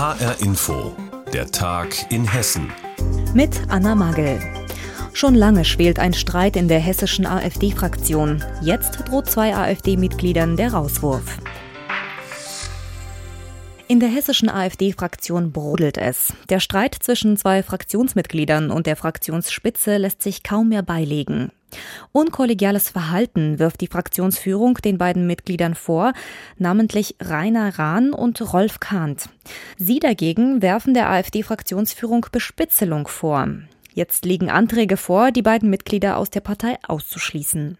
HR Info, der Tag in Hessen. Mit Anna Magel. Schon lange schwelt ein Streit in der hessischen AfD-Fraktion. Jetzt droht zwei AfD-Mitgliedern der Rauswurf. In der hessischen AfD-Fraktion brodelt es. Der Streit zwischen zwei Fraktionsmitgliedern und der Fraktionsspitze lässt sich kaum mehr beilegen. Unkollegiales Verhalten wirft die Fraktionsführung den beiden Mitgliedern vor, namentlich Rainer Rahn und Rolf Kahnt. Sie dagegen werfen der AfD-Fraktionsführung Bespitzelung vor. Jetzt liegen Anträge vor, die beiden Mitglieder aus der Partei auszuschließen.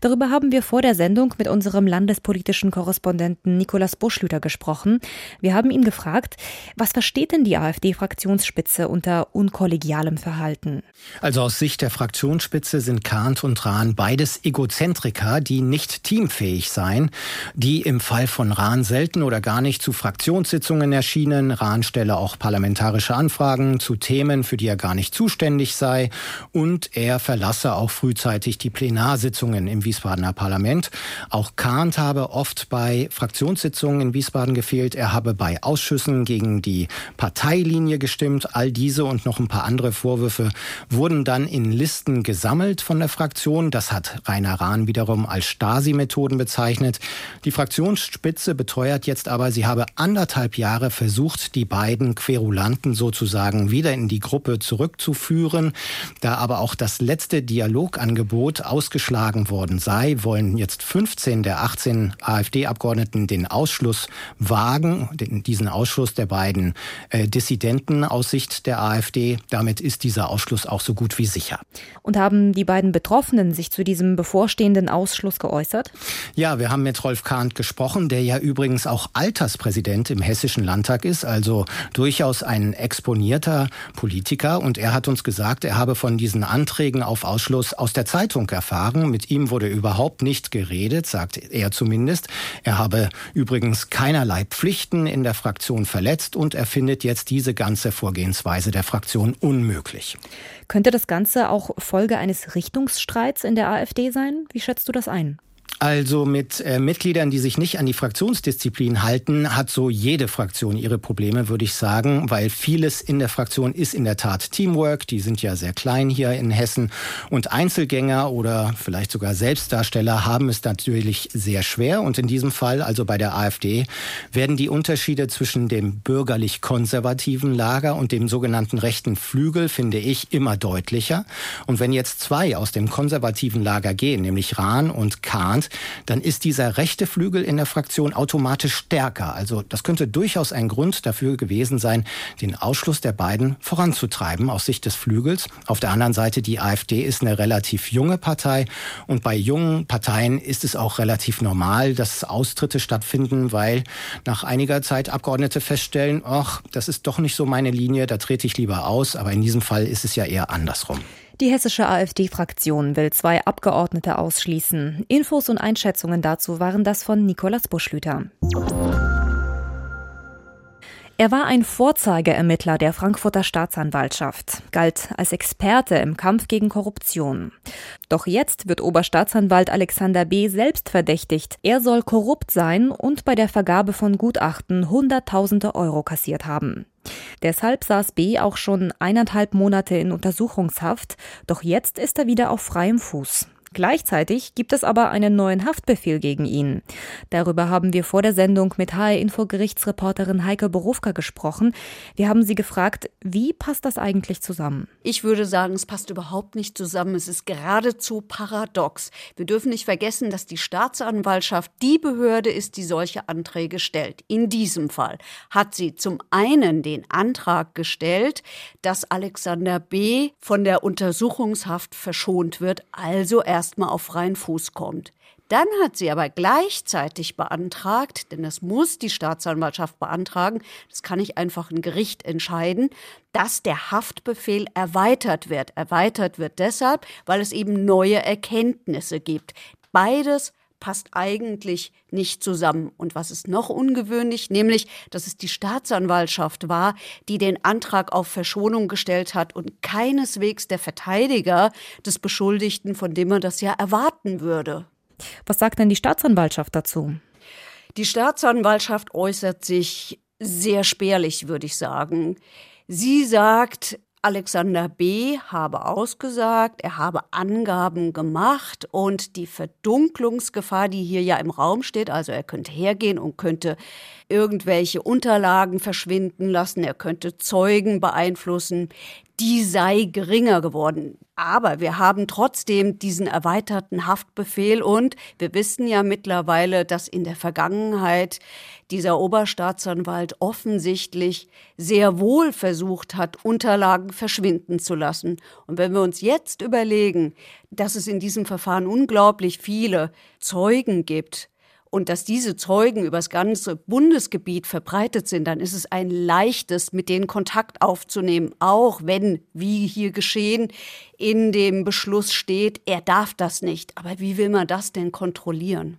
Darüber haben wir vor der Sendung mit unserem landespolitischen Korrespondenten Nikolaus Buschlüter gesprochen. Wir haben ihn gefragt, was versteht denn die AfD-Fraktionsspitze unter unkollegialem Verhalten? Also aus Sicht der Fraktionsspitze sind Kahnt und Rahn beides Egozentriker, die nicht teamfähig seien, die im Fall von Rahn selten oder gar nicht zu Fraktionssitzungen erschienen. Rahn stelle auch parlamentarische Anfragen zu Themen, für die er gar nicht zuständig sei und er verlasse auch frühzeitig die Plenarsitzung Sitzungen im Wiesbadener Parlament. Auch Kahnt habe oft bei Fraktionssitzungen in Wiesbaden gefehlt. Er habe bei Ausschüssen gegen die Parteilinie gestimmt. All diese und noch ein paar andere Vorwürfe wurden dann in Listen gesammelt von der Fraktion. Das hat Rainer Rahn wiederum als Stasi-Methoden bezeichnet. Die Fraktionsspitze beteuert jetzt aber, sie habe anderthalb Jahre versucht, die beiden Querulanten sozusagen wieder in die Gruppe zurückzuführen. Da aber auch das letzte Dialogangebot ausgeschlagen worden sei, wollen jetzt 15 der 18 AfD-Abgeordneten den Ausschluss wagen, diesen Ausschluss der beiden äh, Dissidenten aus Sicht der AfD. Damit ist dieser Ausschluss auch so gut wie sicher. Und haben die beiden Betroffenen sich zu diesem bevorstehenden Ausschluss geäußert? Ja, wir haben mit Rolf Kahnt gesprochen, der ja übrigens auch Alterspräsident im Hessischen Landtag ist, also durchaus ein exponierter Politiker. Und er hat uns gesagt, er habe von diesen Anträgen auf Ausschluss aus der Zeitung erfahren. Mit ihm wurde überhaupt nicht geredet, sagt er zumindest. Er habe übrigens keinerlei Pflichten in der Fraktion verletzt und er findet jetzt diese ganze Vorgehensweise der Fraktion unmöglich. Könnte das Ganze auch Folge eines Richtungsstreits in der AfD sein? Wie schätzt du das ein? Also mit äh, Mitgliedern, die sich nicht an die Fraktionsdisziplin halten, hat so jede Fraktion ihre Probleme, würde ich sagen, weil vieles in der Fraktion ist in der Tat Teamwork. Die sind ja sehr klein hier in Hessen. Und Einzelgänger oder vielleicht sogar Selbstdarsteller haben es natürlich sehr schwer. Und in diesem Fall, also bei der AfD, werden die Unterschiede zwischen dem bürgerlich-konservativen Lager und dem sogenannten rechten Flügel, finde ich, immer deutlicher. Und wenn jetzt zwei aus dem konservativen Lager gehen, nämlich Rahn und Kahnt, dann ist dieser rechte Flügel in der Fraktion automatisch stärker. Also das könnte durchaus ein Grund dafür gewesen sein, den Ausschluss der beiden voranzutreiben aus Sicht des Flügels. Auf der anderen Seite, die AfD ist eine relativ junge Partei und bei jungen Parteien ist es auch relativ normal, dass Austritte stattfinden, weil nach einiger Zeit Abgeordnete feststellen, ach, das ist doch nicht so meine Linie, da trete ich lieber aus. Aber in diesem Fall ist es ja eher andersrum. Die hessische AfD-Fraktion will zwei Abgeordnete ausschließen. Infos und Einschätzungen dazu waren das von Nikolaus Buschlüter. Er war ein Vorzeigeermittler der Frankfurter Staatsanwaltschaft, galt als Experte im Kampf gegen Korruption. Doch jetzt wird Oberstaatsanwalt Alexander B. selbst verdächtigt. Er soll korrupt sein und bei der Vergabe von Gutachten Hunderttausende Euro kassiert haben. Deshalb saß B auch schon eineinhalb Monate in Untersuchungshaft, doch jetzt ist er wieder auf freiem Fuß. Gleichzeitig gibt es aber einen neuen Haftbefehl gegen ihn. Darüber haben wir vor der Sendung mit HR-Info-Gerichtsreporterin Heike Berufka gesprochen. Wir haben sie gefragt, wie passt das eigentlich zusammen? Ich würde sagen, es passt überhaupt nicht zusammen. Es ist geradezu paradox. Wir dürfen nicht vergessen, dass die Staatsanwaltschaft die Behörde ist, die solche Anträge stellt. In diesem Fall hat sie zum einen den Antrag gestellt, dass Alexander B. von der Untersuchungshaft verschont wird, also er erstmal auf freien Fuß kommt. Dann hat sie aber gleichzeitig beantragt, denn das muss die Staatsanwaltschaft beantragen, das kann nicht einfach ein Gericht entscheiden, dass der Haftbefehl erweitert wird. Erweitert wird deshalb, weil es eben neue Erkenntnisse gibt. Beides passt eigentlich nicht zusammen. Und was ist noch ungewöhnlich, nämlich, dass es die Staatsanwaltschaft war, die den Antrag auf Verschonung gestellt hat und keineswegs der Verteidiger des Beschuldigten, von dem man das ja erwarten würde. Was sagt denn die Staatsanwaltschaft dazu? Die Staatsanwaltschaft äußert sich sehr spärlich, würde ich sagen. Sie sagt, Alexander B. habe ausgesagt, er habe Angaben gemacht und die Verdunklungsgefahr, die hier ja im Raum steht, also er könnte hergehen und könnte irgendwelche Unterlagen verschwinden lassen, er könnte Zeugen beeinflussen, die sei geringer geworden. Aber wir haben trotzdem diesen erweiterten Haftbefehl und wir wissen ja mittlerweile, dass in der Vergangenheit dieser Oberstaatsanwalt offensichtlich sehr wohl versucht hat, Unterlagen verschwinden zu lassen. Und wenn wir uns jetzt überlegen, dass es in diesem Verfahren unglaublich viele Zeugen gibt, und dass diese Zeugen übers ganze Bundesgebiet verbreitet sind, dann ist es ein leichtes, mit denen Kontakt aufzunehmen, auch wenn, wie hier geschehen, in dem Beschluss steht, er darf das nicht. Aber wie will man das denn kontrollieren?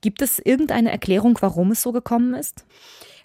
Gibt es irgendeine Erklärung, warum es so gekommen ist?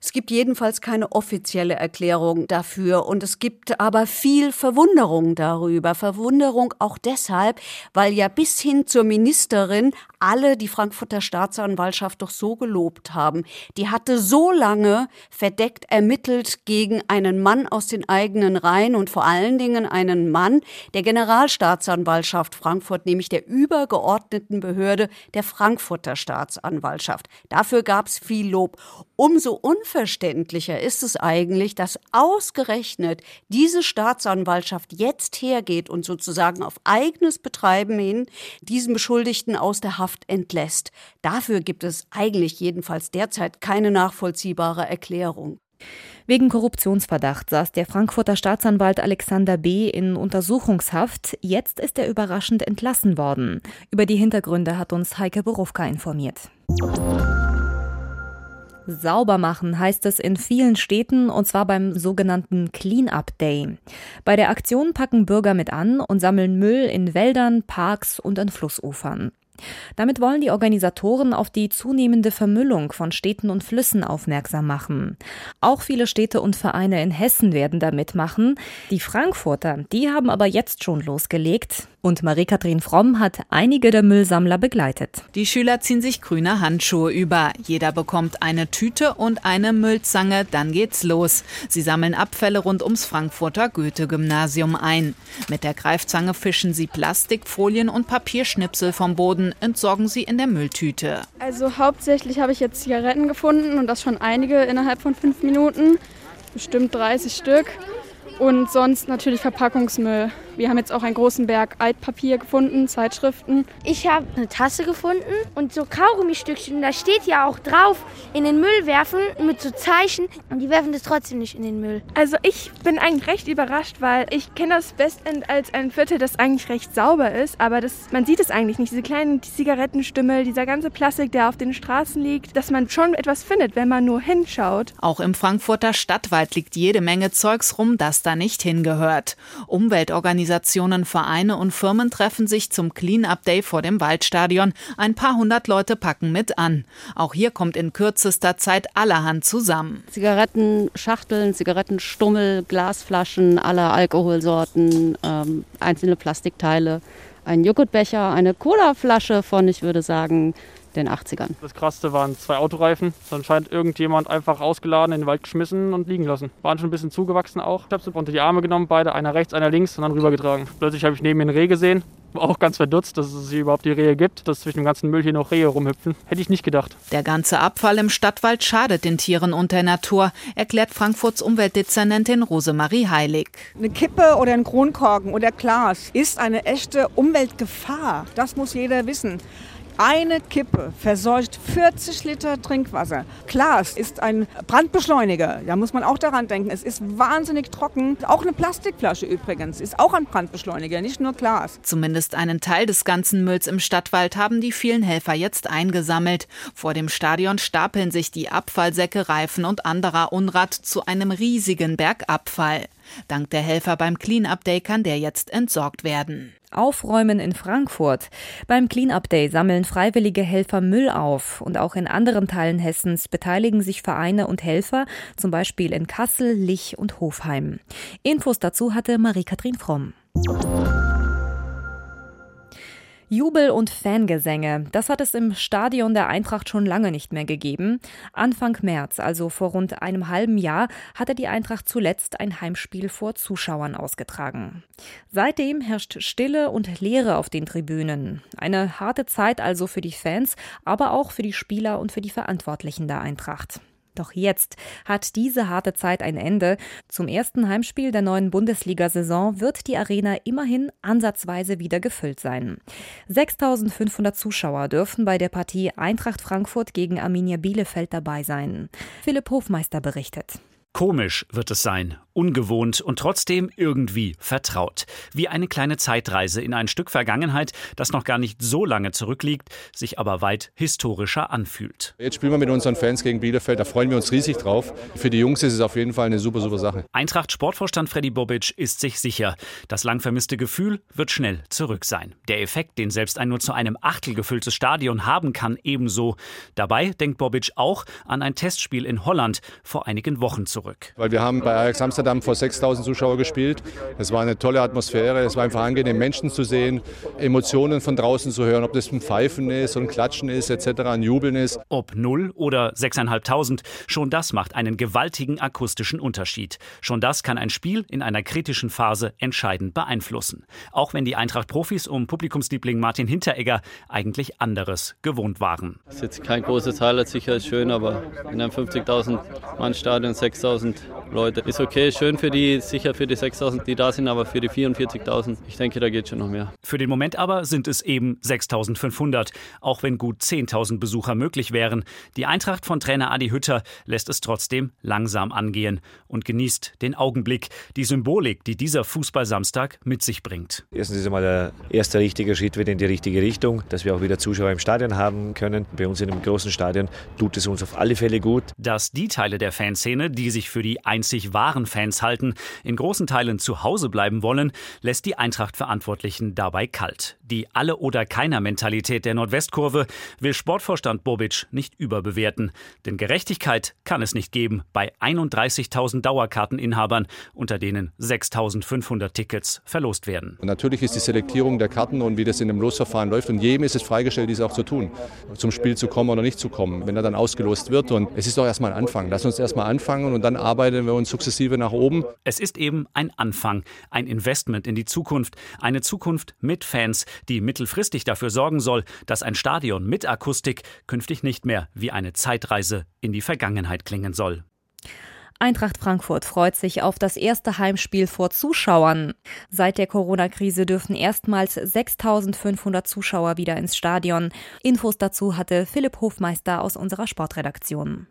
Es gibt jedenfalls keine offizielle Erklärung dafür und es gibt aber viel Verwunderung darüber. Verwunderung auch deshalb, weil ja bis hin zur Ministerin alle die Frankfurter Staatsanwaltschaft doch so gelobt haben. Die hatte so lange verdeckt ermittelt gegen einen Mann aus den eigenen Reihen und vor allen Dingen einen Mann der Generalstaatsanwaltschaft Frankfurt, nämlich der übergeordneten Behörde der Frankfurter Staatsanwaltschaft. Dafür gab es viel Lob. Umso unverständlicher ist es eigentlich, dass ausgerechnet diese Staatsanwaltschaft jetzt hergeht und sozusagen auf eigenes Betreiben hin diesen Beschuldigten aus der Haft entlässt. Dafür gibt es eigentlich jedenfalls derzeit keine nachvollziehbare Erklärung. Wegen Korruptionsverdacht saß der Frankfurter Staatsanwalt Alexander B. in Untersuchungshaft. Jetzt ist er überraschend entlassen worden. Über die Hintergründe hat uns Heike Berufka informiert. Sauber machen heißt es in vielen Städten und zwar beim sogenannten Clean-up Day. Bei der Aktion packen Bürger mit an und sammeln Müll in Wäldern, Parks und an Flussufern. Damit wollen die Organisatoren auf die zunehmende Vermüllung von Städten und Flüssen aufmerksam machen. Auch viele Städte und Vereine in Hessen werden da mitmachen. Die Frankfurter, die haben aber jetzt schon losgelegt. Und Marie-Kathrin Fromm hat einige der Müllsammler begleitet. Die Schüler ziehen sich grüne Handschuhe über. Jeder bekommt eine Tüte und eine Müllzange, dann geht's los. Sie sammeln Abfälle rund ums Frankfurter Goethe-Gymnasium ein. Mit der Greifzange fischen sie Plastikfolien und Papierschnipsel vom Boden, entsorgen sie in der Mülltüte. Also hauptsächlich habe ich jetzt Zigaretten gefunden und das schon einige innerhalb von fünf Minuten. Bestimmt 30 Stück. Und sonst natürlich Verpackungsmüll. Wir haben jetzt auch einen großen Berg Altpapier gefunden, Zeitschriften. Ich habe eine Tasse gefunden und so Kaugummi-Stückchen. Da steht ja auch drauf, in den Müll werfen mit so Zeichen. Und die werfen das trotzdem nicht in den Müll. Also ich bin eigentlich recht überrascht, weil ich kenne das Westend als ein Viertel, das eigentlich recht sauber ist. Aber das, man sieht es eigentlich nicht. Diese kleinen Zigarettenstümmel, dieser ganze Plastik, der auf den Straßen liegt, dass man schon etwas findet, wenn man nur hinschaut. Auch im Frankfurter Stadtwald liegt jede Menge Zeugs rum, das da nicht hingehört. Umweltorganisationen Organisationen, Vereine und Firmen treffen sich zum Clean-Up Day vor dem Waldstadion. Ein paar hundert Leute packen mit an. Auch hier kommt in kürzester Zeit allerhand zusammen. Zigarettenschachteln, Zigarettenstummel, Glasflaschen aller Alkoholsorten, ähm, einzelne Plastikteile, ein Joghurtbecher, eine Colaflasche von, ich würde sagen, den 80ern. Das krasseste waren zwei Autoreifen. Dann scheint irgendjemand einfach ausgeladen in den Wald geschmissen und liegen lassen. Waren schon ein bisschen zugewachsen auch. Ich habe sie unter die Arme genommen, beide, einer rechts, einer links und dann rübergetragen. Plötzlich habe ich neben mir ein Reh gesehen. War auch ganz verdutzt, dass es hier überhaupt die Rehe gibt, dass zwischen dem ganzen Müll hier noch Rehe rumhüpfen. Hätte ich nicht gedacht. Der ganze Abfall im Stadtwald schadet den Tieren und der Natur, erklärt Frankfurts Umweltdezernentin Rosemarie Heilig. Eine Kippe oder ein Kronkorken oder Glas ist eine echte Umweltgefahr. Das muss jeder wissen. Eine Kippe verseucht 40 Liter Trinkwasser. Glas ist ein Brandbeschleuniger. Da muss man auch daran denken. Es ist wahnsinnig trocken. Auch eine Plastikflasche übrigens ist auch ein Brandbeschleuniger, nicht nur Glas. Zumindest einen Teil des ganzen Mülls im Stadtwald haben die vielen Helfer jetzt eingesammelt. Vor dem Stadion stapeln sich die Abfallsäcke, Reifen und anderer Unrat zu einem riesigen Berg Abfall. Dank der Helfer beim Clean-Up Day kann der jetzt entsorgt werden. Aufräumen in Frankfurt. Beim Clean-Up Day sammeln freiwillige Helfer Müll auf und auch in anderen Teilen Hessens beteiligen sich Vereine und Helfer, zum Beispiel in Kassel, Lich und Hofheim. Infos dazu hatte Marie-Kathrin Fromm. Jubel und Fangesänge, das hat es im Stadion der Eintracht schon lange nicht mehr gegeben. Anfang März, also vor rund einem halben Jahr, hatte die Eintracht zuletzt ein Heimspiel vor Zuschauern ausgetragen. Seitdem herrscht Stille und Leere auf den Tribünen. Eine harte Zeit also für die Fans, aber auch für die Spieler und für die Verantwortlichen der Eintracht. Doch jetzt hat diese harte Zeit ein Ende. Zum ersten Heimspiel der neuen Bundesliga-Saison wird die Arena immerhin ansatzweise wieder gefüllt sein. 6500 Zuschauer dürfen bei der Partie Eintracht Frankfurt gegen Arminia Bielefeld dabei sein. Philipp Hofmeister berichtet. Komisch wird es sein, ungewohnt und trotzdem irgendwie vertraut. Wie eine kleine Zeitreise in ein Stück Vergangenheit, das noch gar nicht so lange zurückliegt, sich aber weit historischer anfühlt. Jetzt spielen wir mit unseren Fans gegen Bielefeld, da freuen wir uns riesig drauf. Für die Jungs ist es auf jeden Fall eine super, super Sache. Eintracht Sportvorstand Freddy Bobic ist sich sicher, das lang vermisste Gefühl wird schnell zurück sein. Der Effekt, den selbst ein nur zu einem Achtel gefülltes Stadion haben kann, ebenso. Dabei denkt Bobic auch an ein Testspiel in Holland vor einigen Wochen zurück zurück. Weil wir haben bei Ajax Amsterdam vor 6000 Zuschauern gespielt. Es war eine tolle Atmosphäre. Es war einfach angenehm, Menschen zu sehen, Emotionen von draußen zu hören, ob das ein Pfeifen ist, ein Klatschen ist, etc., ein Jubeln ist. Ob 0 oder 6.500, schon das macht einen gewaltigen akustischen Unterschied. Schon das kann ein Spiel in einer kritischen Phase entscheidend beeinflussen. Auch wenn die Eintracht-Profis um Publikumsliebling Martin Hinteregger eigentlich anderes gewohnt waren. Das ist jetzt kein großes Highlight, sicher ist schön, aber in einem 50.000 Mann Stadion 6.000 6000 Leute. Ist okay, schön für die, sicher für die 6000, die da sind, aber für die 44.000, ich denke, da geht schon noch mehr. Für den Moment aber sind es eben 6500, auch wenn gut 10.000 Besucher möglich wären. Die Eintracht von Trainer Adi Hütter lässt es trotzdem langsam angehen und genießt den Augenblick, die Symbolik, die dieser Fußballsamstag mit sich bringt. Erstens ist einmal der erste richtige Schritt wieder in die richtige Richtung, dass wir auch wieder Zuschauer im Stadion haben können. Bei uns in einem großen Stadion tut es uns auf alle Fälle gut. Dass die Teile der Fanszene, die sich für die einzig wahren Fans halten, in großen Teilen zu Hause bleiben wollen, lässt die Eintracht-Verantwortlichen dabei kalt. Die Alle- oder Keiner-Mentalität der Nordwestkurve will Sportvorstand Bobic nicht überbewerten. Denn Gerechtigkeit kann es nicht geben bei 31.000 Dauerkarteninhabern, unter denen 6.500 Tickets verlost werden. Und natürlich ist die Selektierung der Karten und wie das in dem Losverfahren läuft und jedem ist es freigestellt, dies auch zu tun, zum Spiel zu kommen oder nicht zu kommen, wenn er dann ausgelost wird. Und es ist doch erstmal ein Anfang. Lass uns erstmal anfangen und dann arbeiten wir uns sukzessive nach oben. Es ist eben ein Anfang, ein Investment in die Zukunft, eine Zukunft mit Fans, die mittelfristig dafür sorgen soll, dass ein Stadion mit Akustik künftig nicht mehr wie eine Zeitreise in die Vergangenheit klingen soll. Eintracht Frankfurt freut sich auf das erste Heimspiel vor Zuschauern. Seit der Corona-Krise dürfen erstmals 6500 Zuschauer wieder ins Stadion. Infos dazu hatte Philipp Hofmeister aus unserer Sportredaktion.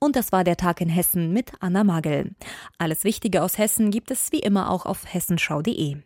Und das war der Tag in Hessen mit Anna Magel. Alles Wichtige aus Hessen gibt es wie immer auch auf hessenschau.de.